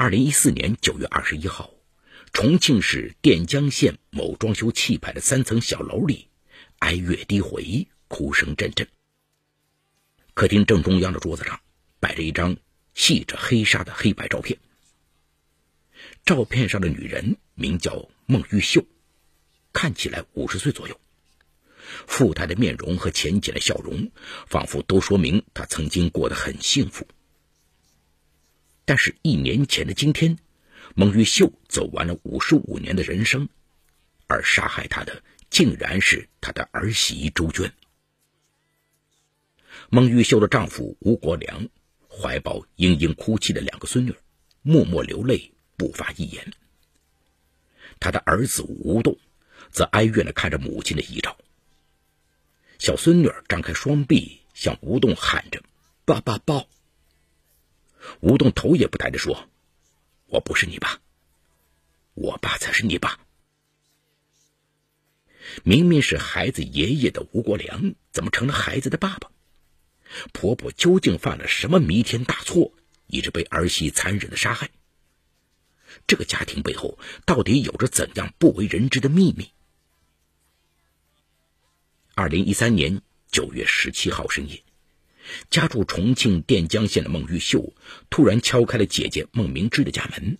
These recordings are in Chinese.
二零一四年九月二十一号，重庆市垫江县某装修气派的三层小楼里，哀乐低回，哭声阵阵。客厅正中央的桌子上摆着一张系着黑纱的黑白照片。照片上的女人名叫孟玉秀，看起来五十岁左右。富态的面容和浅浅的笑容，仿佛都说明她曾经过得很幸福。但是，一年前的今天，孟玉秀走完了五十五年的人生，而杀害她的竟然是她的儿媳周娟。孟玉秀的丈夫吴国良怀抱嘤嘤哭泣的两个孙女，默默流泪，不发一言。他的儿子吴栋则哀怨的看着母亲的遗照。小孙女张开双臂，向吴栋喊着：“爸爸抱。”吴栋头也不抬的说：“我不是你爸，我爸才是你爸。”明明是孩子爷爷的吴国良，怎么成了孩子的爸爸？婆婆究竟犯了什么弥天大错，以致被儿媳残忍的杀害？这个家庭背后到底有着怎样不为人知的秘密？二零一三年九月十七号深夜。家住重庆垫江县的孟玉秀突然敲开了姐姐孟明芝的家门。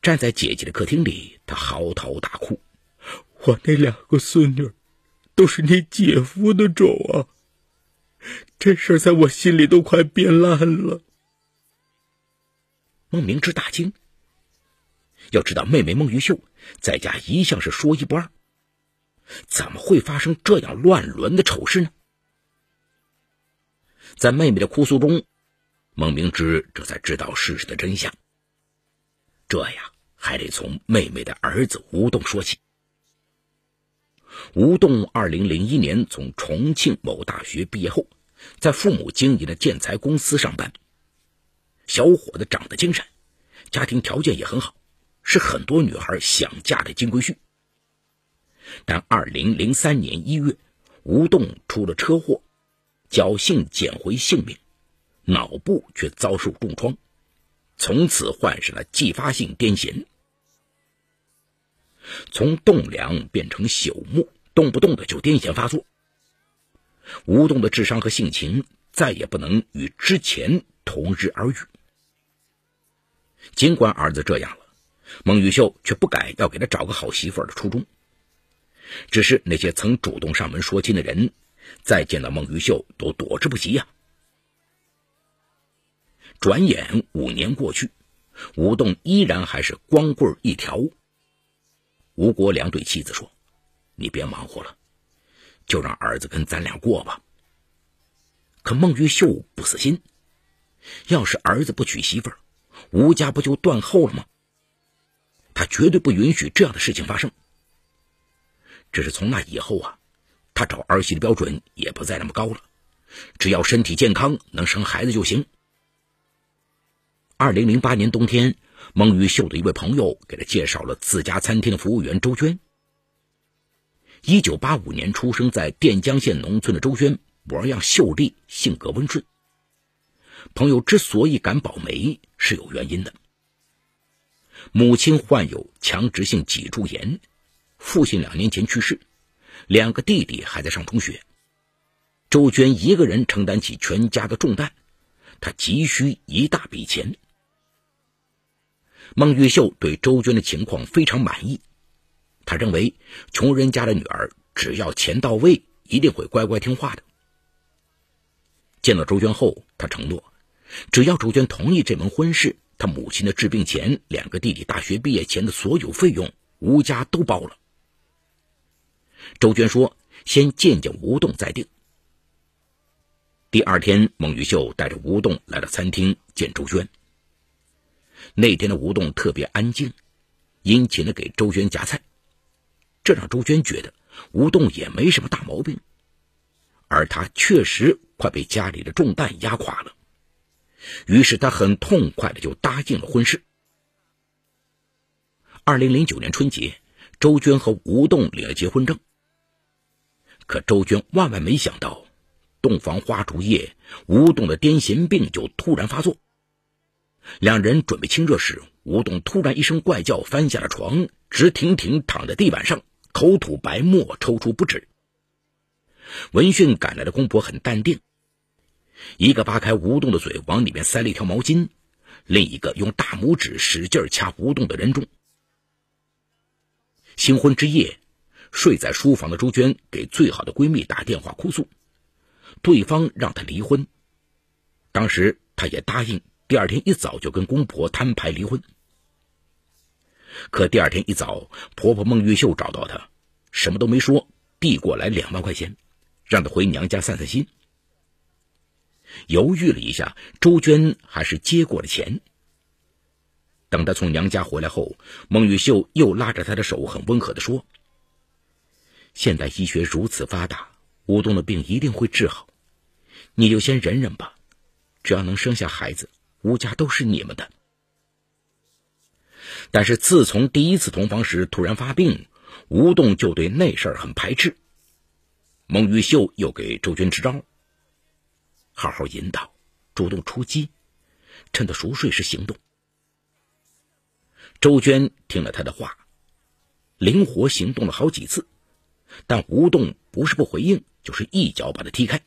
站在姐姐的客厅里，她嚎啕大哭：“我那两个孙女，都是你姐夫的种啊！这事在我心里都快变烂了。”孟明芝大惊。要知道，妹妹孟玉秀在家一向是说一不二，怎么会发生这样乱伦的丑事呢？在妹妹的哭诉中，孟明芝这才知道事实的真相。这呀，还得从妹妹的儿子吴栋说起。吴栋二零零一年从重庆某大学毕业后，在父母经营的建材公司上班。小伙子长得精神，家庭条件也很好，是很多女孩想嫁的金龟婿。但二零零三年一月，吴栋出了车祸。侥幸捡回性命，脑部却遭受重创，从此患上了继发性癫痫，从栋梁变成朽木，动不动的就癫痫发作。吴栋的智商和性情再也不能与之前同日而语。尽管儿子这样了，孟玉秀却不改要给他找个好媳妇儿的初衷。只是那些曾主动上门说亲的人。再见到孟玉秀都躲之不及呀！转眼五年过去，吴栋依然还是光棍一条。吴国良对妻子说：“你别忙活了，就让儿子跟咱俩过吧。”可孟玉秀不死心，要是儿子不娶媳妇儿，吴家不就断后了吗？他绝对不允许这样的事情发生。只是从那以后啊。他找儿媳的标准也不再那么高了，只要身体健康能生孩子就行。二零零八年冬天，孟玉秀的一位朋友给他介绍了自家餐厅的服务员周娟。一九八五年出生在垫江县农村的周娟，模样秀丽，性格温顺。朋友之所以敢保媒是有原因的，母亲患有强直性脊柱炎，父亲两年前去世。两个弟弟还在上中学，周娟一个人承担起全家的重担，她急需一大笔钱。孟玉秀对周娟的情况非常满意，他认为穷人家的女儿只要钱到位，一定会乖乖听话的。见到周娟后，他承诺，只要周娟同意这门婚事，他母亲的治病钱、两个弟弟大学毕业前的所有费用，吴家都包了。周娟说：“先见见吴栋再定。”第二天，孟玉秀带着吴栋来到餐厅见周娟。那天的吴栋特别安静，殷勤的给周娟夹菜，这让周娟觉得吴栋也没什么大毛病，而他确实快被家里的重担压垮了。于是，他很痛快的就答应了婚事。二零零九年春节，周娟和吴栋领了结婚证。可周娟万万没想到，洞房花烛夜，吴栋的癫痫病就突然发作。两人准备亲热时，吴栋突然一声怪叫，翻下了床，直挺挺躺在地板上，口吐白沫，抽搐不止。闻讯赶来的公婆很淡定，一个扒开吴栋的嘴，往里面塞了一条毛巾，另一个用大拇指使劲掐吴栋的人中。新婚之夜，睡在书房的朱娟给最好的闺蜜打电话哭诉，对方让她离婚。当时她也答应，第二天一早就跟公婆摊牌离婚。可第二天一早，婆婆孟玉秀找到她，什么都没说，递过来两万块钱。让她回娘家散散心。犹豫了一下，周娟还是接过了钱。等她从娘家回来后，孟玉秀又拉着她的手，很温和的说：“现代医学如此发达，吴东的病一定会治好，你就先忍忍吧。只要能生下孩子，吴家都是你们的。”但是自从第一次同房时突然发病，吴栋就对那事儿很排斥。孟玉秀又给周娟支招：好好引导，主动出击，趁他熟睡时行动。周娟听了他的话，灵活行动了好几次，但吴栋不是不回应，就是一脚把他踢开。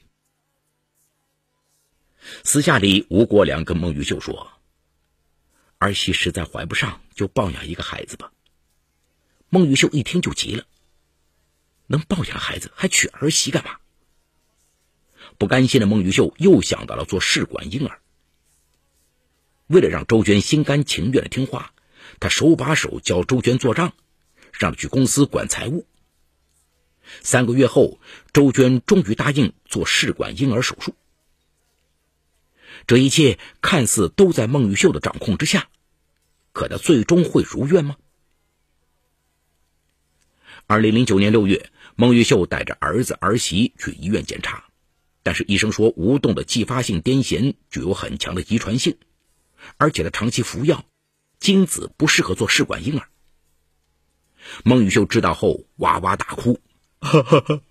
私下里，吴国良跟孟玉秀说：“儿媳实在怀不上，就抱养一个孩子吧。”孟玉秀一听就急了。能抱养孩子还娶儿媳干嘛？不甘心的孟玉秀又想到了做试管婴儿。为了让周娟心甘情愿的听话，他手把手教周娟做账，让去公司管财务。三个月后，周娟终于答应做试管婴儿手术。这一切看似都在孟玉秀的掌控之下，可她最终会如愿吗？二零零九年六月。孟玉秀带着儿子儿媳去医院检查，但是医生说吴栋的继发性癫痫具有很强的遗传性，而且他长期服药，精子不适合做试管婴儿。孟玉秀知道后哇哇大哭：“哈哈，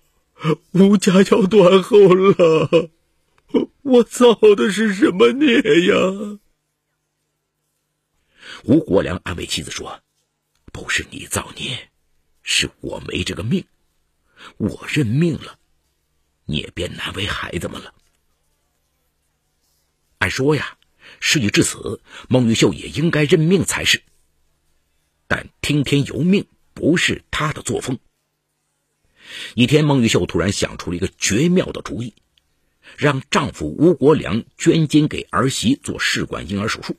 吴家要断后了，我造的是什么孽呀？”吴国良安慰妻子说：“不是你造孽，是我没这个命。”我认命了，你也别难为孩子们了。按说呀，事已至此，孟玉秀也应该认命才是。但听天由命不是她的作风。一天，孟玉秀突然想出了一个绝妙的主意，让丈夫吴国良捐精给儿媳做试管婴儿手术，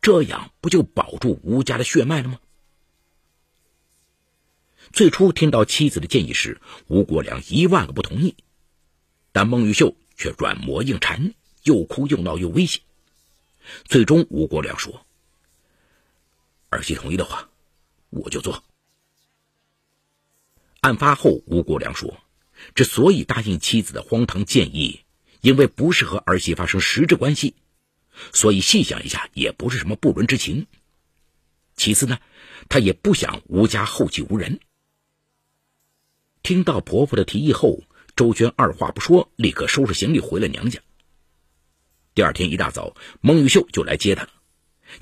这样不就保住吴家的血脉了吗？最初听到妻子的建议时，吴国良一万个不同意，但孟玉秀却软磨硬缠，又哭又闹又威胁。最终，吴国良说：“儿媳同意的话，我就做。”案发后，吴国良说：“之所以答应妻子的荒唐建议，因为不是和儿媳发生实质关系，所以细想一下，也不是什么不伦之情。其次呢，他也不想吴家后继无人。”听到婆婆的提议后，周娟二话不说，立刻收拾行李回了娘家。第二天一大早，孟玉秀就来接她了，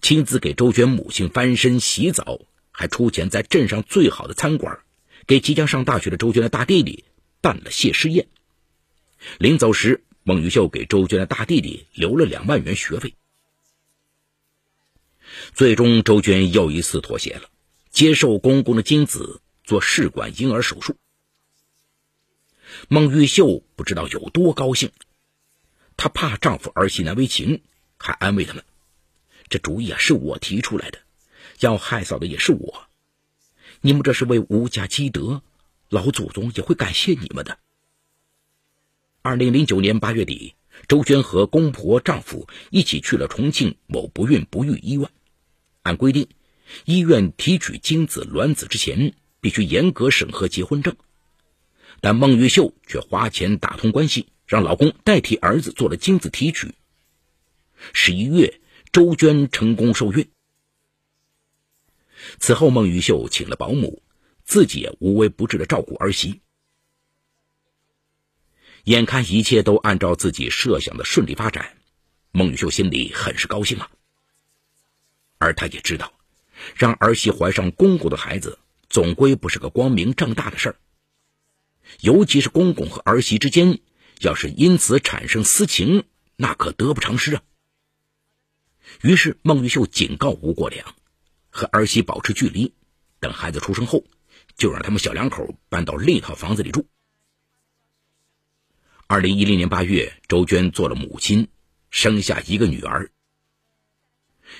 亲自给周娟母亲翻身洗澡，还出钱在镇上最好的餐馆给即将上大学的周娟的大弟弟办了谢师宴。临走时，孟玉秀给周娟的大弟弟留了两万元学费。最终，周娟又一次妥协了，接受公公的精子做试管婴儿手术。孟玉秀不知道有多高兴，她怕丈夫儿媳难为情，还安慰他们：“这主意啊是我提出来的，要害嫂的也是我，你们这是为吴家积德，老祖宗也会感谢你们的。”二零零九年八月底，周娟和公婆、丈夫一起去了重庆某不孕不育医院。按规定，医院提取精子卵子之前，必须严格审核结婚证。但孟玉秀却花钱打通关系，让老公代替儿子做了精子提取。十一月，周娟成功受孕。此后，孟玉秀请了保姆，自己也无微不至的照顾儿媳。眼看一切都按照自己设想的顺利发展，孟玉秀心里很是高兴啊。而他也知道，让儿媳怀上公公的孩子，总归不是个光明正大的事儿。尤其是公公和儿媳之间，要是因此产生私情，那可得不偿失啊。于是孟玉秀警告吴国良，和儿媳保持距离，等孩子出生后，就让他们小两口搬到另一套房子里住。二零一零年八月，周娟做了母亲，生下一个女儿。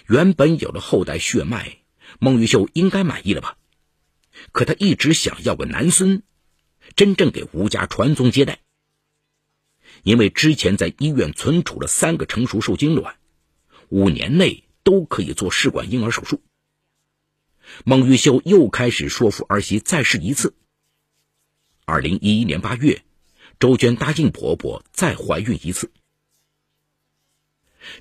原本有了后代血脉，孟玉秀应该满意了吧？可她一直想要个男孙，真正给吴家传宗接代。因为之前在医院存储了三个成熟受精卵。五年内都可以做试管婴儿手术。孟玉秀又开始说服儿媳再试一次。二零一一年八月，周娟答应婆婆再怀孕一次。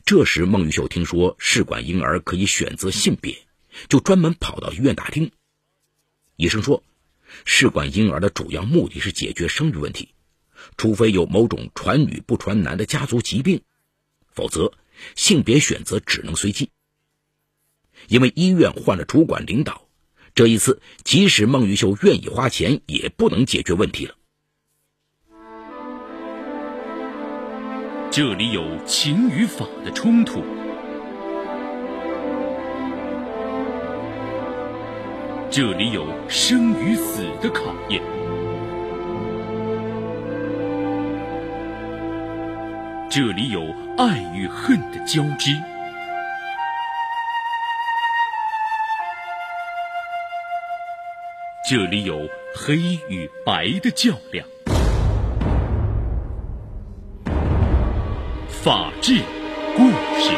这时，孟玉秀听说试管婴儿可以选择性别，就专门跑到医院打听。医生说，试管婴儿的主要目的是解决生育问题，除非有某种传女不传男的家族疾病，否则。性别选择只能随机，因为医院换了主管领导，这一次即使孟玉秀愿意花钱，也不能解决问题了。这里有情与法的冲突，这里有生与死的考验。这里有爱与恨的交织，这里有黑与白的较量。法治故事。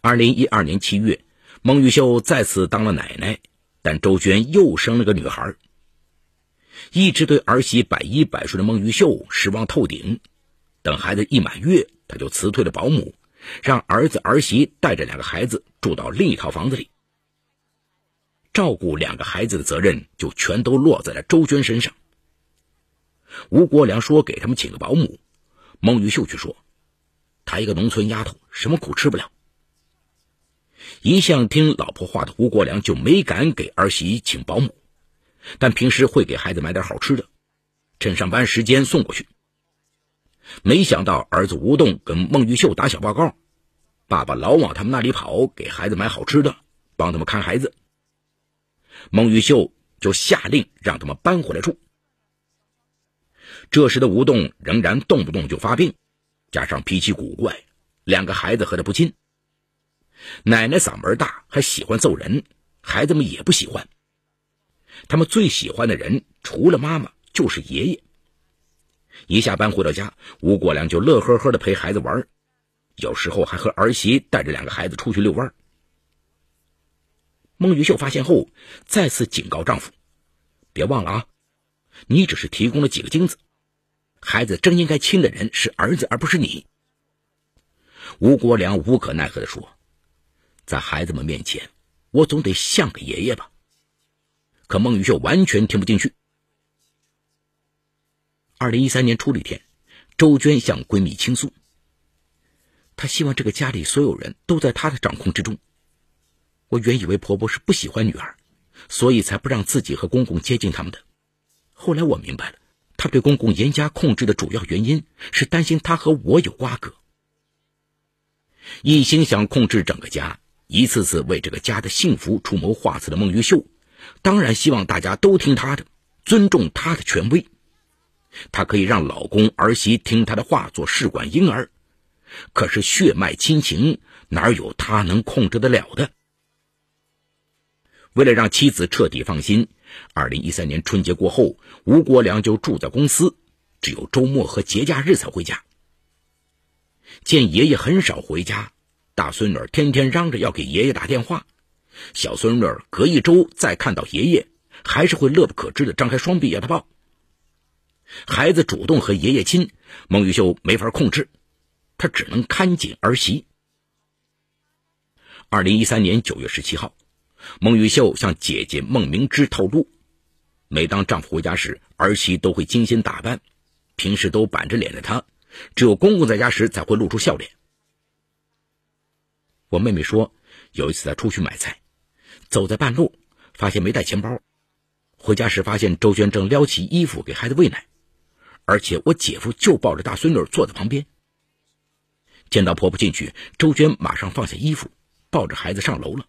二零一二年七月，孟玉秀再次当了奶奶，但周娟又生了个女孩。一直对儿媳百依百顺的孟玉秀失望透顶，等孩子一满月，她就辞退了保姆，让儿子儿媳带着两个孩子住到另一套房子里，照顾两个孩子的责任就全都落在了周娟身上。吴国良说给他们请个保姆，孟玉秀却说，她一个农村丫头，什么苦吃不了。一向听老婆话的吴国良就没敢给儿媳请保姆。但平时会给孩子买点好吃的，趁上班时间送过去。没想到儿子吴栋跟孟玉秀打小报告，爸爸老往他们那里跑，给孩子买好吃的，帮他们看孩子。孟玉秀就下令让他们搬回来住。这时的吴栋仍然动不动就发病，加上脾气古怪，两个孩子和他不亲。奶奶嗓门大，还喜欢揍人，孩子们也不喜欢。他们最喜欢的人除了妈妈就是爷爷。一下班回到家，吴国良就乐呵呵的陪孩子玩，有时候还和儿媳带着两个孩子出去遛弯。孟玉秀发现后，再次警告丈夫：“别忘了啊，你只是提供了几个精子，孩子真应该亲的人是儿子，而不是你。”吴国良无可奈何的说：“在孩子们面前，我总得像个爷爷吧。”可孟玉秀完全听不进去。二零一三年初的一天，周娟向闺蜜倾诉，她希望这个家里所有人都在她的掌控之中。我原以为婆婆是不喜欢女儿，所以才不让自己和公公接近他们的。后来我明白了，她对公公严加控制的主要原因是担心他和我有瓜葛，一心想控制整个家，一次次为这个家的幸福出谋划策的孟玉秀。当然希望大家都听她的，尊重她的权威。她可以让老公儿媳听她的话做试管婴儿，可是血脉亲情哪有她能控制得了的？为了让妻子彻底放心，二零一三年春节过后，吴国良就住在公司，只有周末和节假日才回家。见爷爷很少回家，大孙女天天嚷着要给爷爷打电话。小孙女隔一周再看到爷爷，还是会乐不可支的张开双臂要他抱。孩子主动和爷爷亲，孟玉秀没法控制，她只能看紧儿媳。二零一三年九月十七号，孟玉秀向姐姐孟明芝透露，每当丈夫回家时，儿媳都会精心打扮，平时都板着脸的她，只有公公在家时才会露出笑脸。我妹妹说，有一次她出去买菜，走在半路，发现没带钱包，回家时发现周娟正撩起衣服给孩子喂奶，而且我姐夫就抱着大孙女坐在旁边。见到婆婆进去，周娟马上放下衣服，抱着孩子上楼了。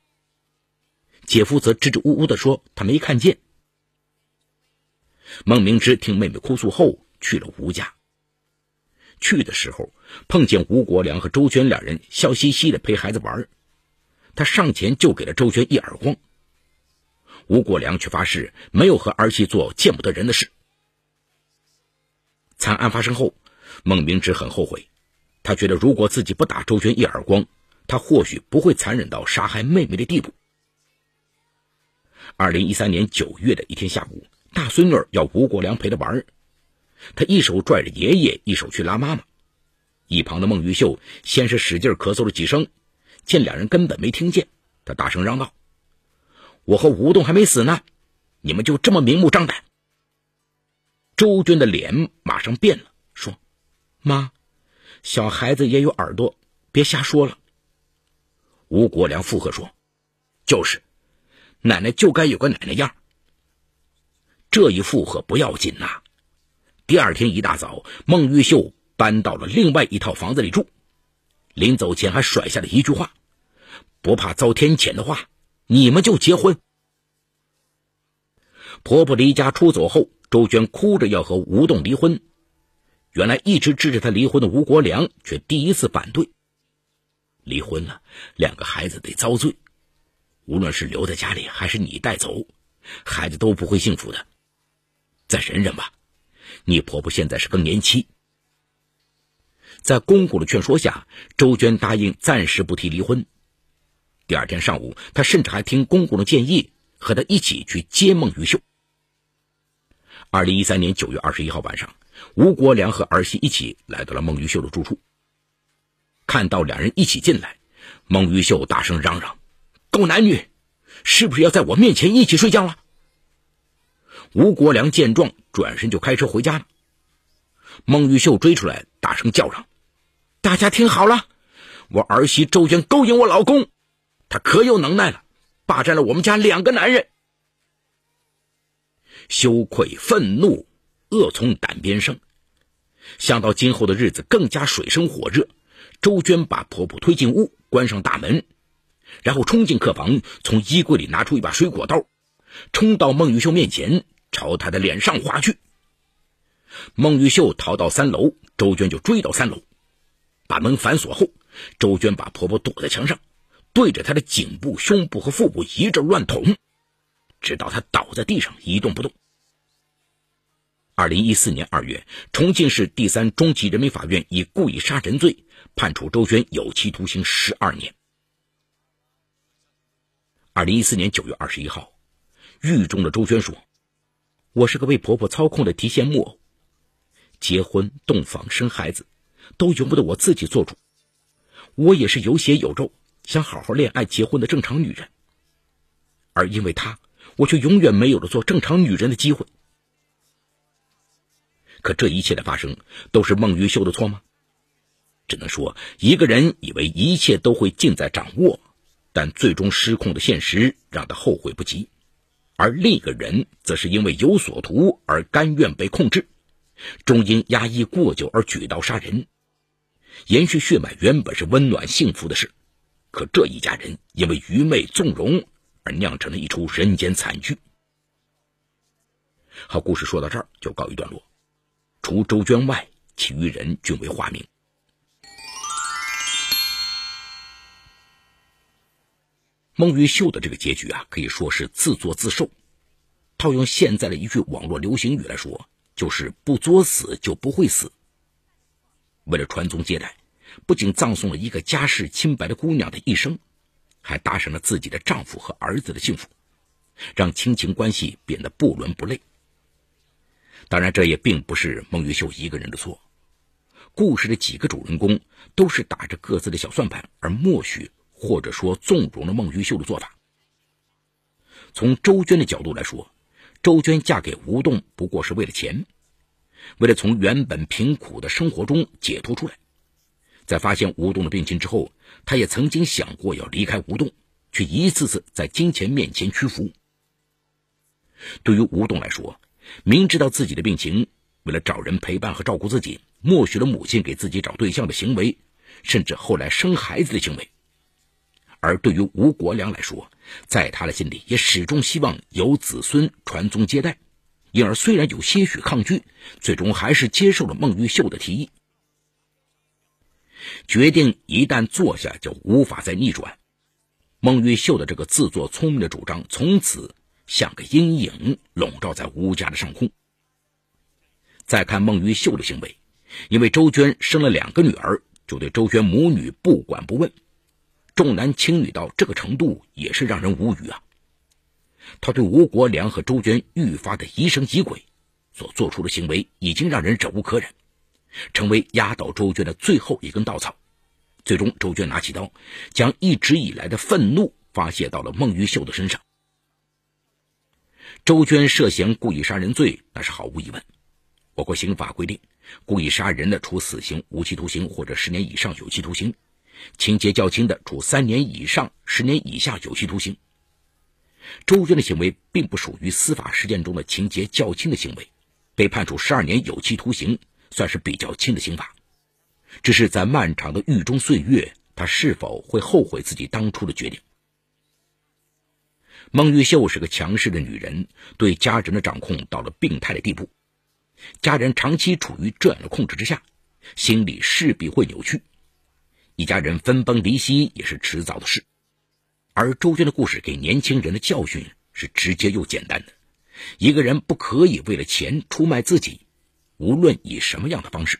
姐夫则支支吾吾地说他没看见。孟明芝听妹妹哭诉后，去了吴家。去的时候碰见吴国良和周娟两人笑嘻嘻的陪孩子玩，他上前就给了周娟一耳光。吴国良却发誓没有和儿媳做见不得人的事。惨案发生后，孟明芝很后悔，他觉得如果自己不打周娟一耳光，他或许不会残忍到杀害妹妹的地步。二零一三年九月的一天下午，大孙女要吴国良陪她玩他一手拽着爷爷，一手去拉妈妈。一旁的孟玉秀先是使劲咳嗽了几声，见两人根本没听见，他大声嚷道：“我和吴栋还没死呢，你们就这么明目张胆？”周娟的脸马上变了，说：“妈，小孩子也有耳朵，别瞎说了。”吴国良附和说：“就是，奶奶就该有个奶奶样。”这一附和不要紧呐。第二天一大早，孟玉秀搬到了另外一套房子里住。临走前还甩下了一句话：“不怕遭天谴的话，你们就结婚。”婆婆离家出走后，周娟哭着要和吴栋离婚。原来一直支持她离婚的吴国良却第一次反对。离婚了，两个孩子得遭罪。无论是留在家里，还是你带走，孩子都不会幸福的。再忍忍吧。你婆婆现在是更年期，在公公的劝说下，周娟答应暂时不提离婚。第二天上午，她甚至还听公公的建议，和他一起去接孟玉秀。二零一三年九月二十一号晚上，吴国良和儿媳一起来到了孟玉秀的住处。看到两人一起进来，孟玉秀大声嚷嚷：“狗男女，是不是要在我面前一起睡觉了？”吴国良见状，转身就开车回家了。孟玉秀追出来，大声叫嚷：“大家听好了，我儿媳周娟勾引我老公，她可有能耐了，霸占了我们家两个男人。”羞愧、愤怒、恶从胆边生。想到今后的日子更加水深火热，周娟把婆婆推进屋，关上大门，然后冲进客房，从衣柜里拿出一把水果刀，冲到孟玉秀面前。朝她的脸上划去。孟玉秀逃到三楼，周娟就追到三楼，把门反锁后，周娟把婆婆躲在墙上，对着她的颈部、胸部和腹部一阵乱捅，直到他倒在地上一动不动。二零一四年二月，重庆市第三中级人民法院以故意杀人罪判处周娟有期徒刑十二年。二零一四年九月二十一号，狱中的周娟说。我是个被婆婆操控的提线木偶，结婚、洞房、生孩子，都由不得我自己做主。我也是有血有肉，想好好恋爱、结婚的正常女人。而因为她，我却永远没有了做正常女人的机会。可这一切的发生，都是孟玉秀的错吗？只能说，一个人以为一切都会尽在掌握，但最终失控的现实让他后悔不及。而另一个人则是因为有所图而甘愿被控制，终因压抑过久而举刀杀人。延续血脉原本是温暖幸福的事，可这一家人因为愚昧纵容而酿成了一出人间惨剧。好，故事说到这儿就告一段落。除周娟外，其余人均为化名。孟玉秀的这个结局啊，可以说是自作自受。套用现在的一句网络流行语来说，就是“不作死就不会死”。为了传宗接代，不仅葬送了一个家世清白的姑娘的一生，还搭上了自己的丈夫和儿子的幸福，让亲情关系变得不伦不类。当然，这也并不是孟玉秀一个人的错。故事的几个主人公都是打着各自的小算盘而默许。或者说纵容了孟玉秀的做法。从周娟的角度来说，周娟嫁给吴栋不过是为了钱，为了从原本贫苦的生活中解脱出来，在发现吴栋的病情之后，他也曾经想过要离开吴栋，却一次次在金钱面前屈服。对于吴栋来说，明知道自己的病情，为了找人陪伴和照顾自己，默许了母亲给自己找对象的行为，甚至后来生孩子的行为。而对于吴国良来说，在他的心里也始终希望有子孙传宗接代，因而虽然有些许抗拒，最终还是接受了孟玉秀的提议。决定一旦坐下就无法再逆转，孟玉秀的这个自作聪明的主张从此像个阴影笼罩在吴家的上空。再看孟玉秀的行为，因为周娟生了两个女儿，就对周娟母女不管不问。重男轻女到这个程度，也是让人无语啊！他对吴国良和周娟愈发的疑神疑鬼，所做出的行为已经让人忍无可忍，成为压倒周娟的最后一根稻草。最终，周娟拿起刀，将一直以来的愤怒发泄到了孟玉秀的身上。周娟涉嫌故意杀人罪，那是毫无疑问。我国刑法规定，故意杀人的，处死刑、无期徒刑或者十年以上有期徒刑。情节较轻的，处三年以上十年以下有期徒刑。周娟的行为并不属于司法实践中的情节较轻的行为，被判处十二年有期徒刑算是比较轻的刑罚。只是在漫长的狱中岁月，他是否会后悔自己当初的决定？孟玉秀是个强势的女人，对家人的掌控到了病态的地步，家人长期处于这样的控制之下，心理势必会扭曲。一家人分崩离析也是迟早的事，而周娟的故事给年轻人的教训是直接又简单的：一个人不可以为了钱出卖自己，无论以什么样的方式。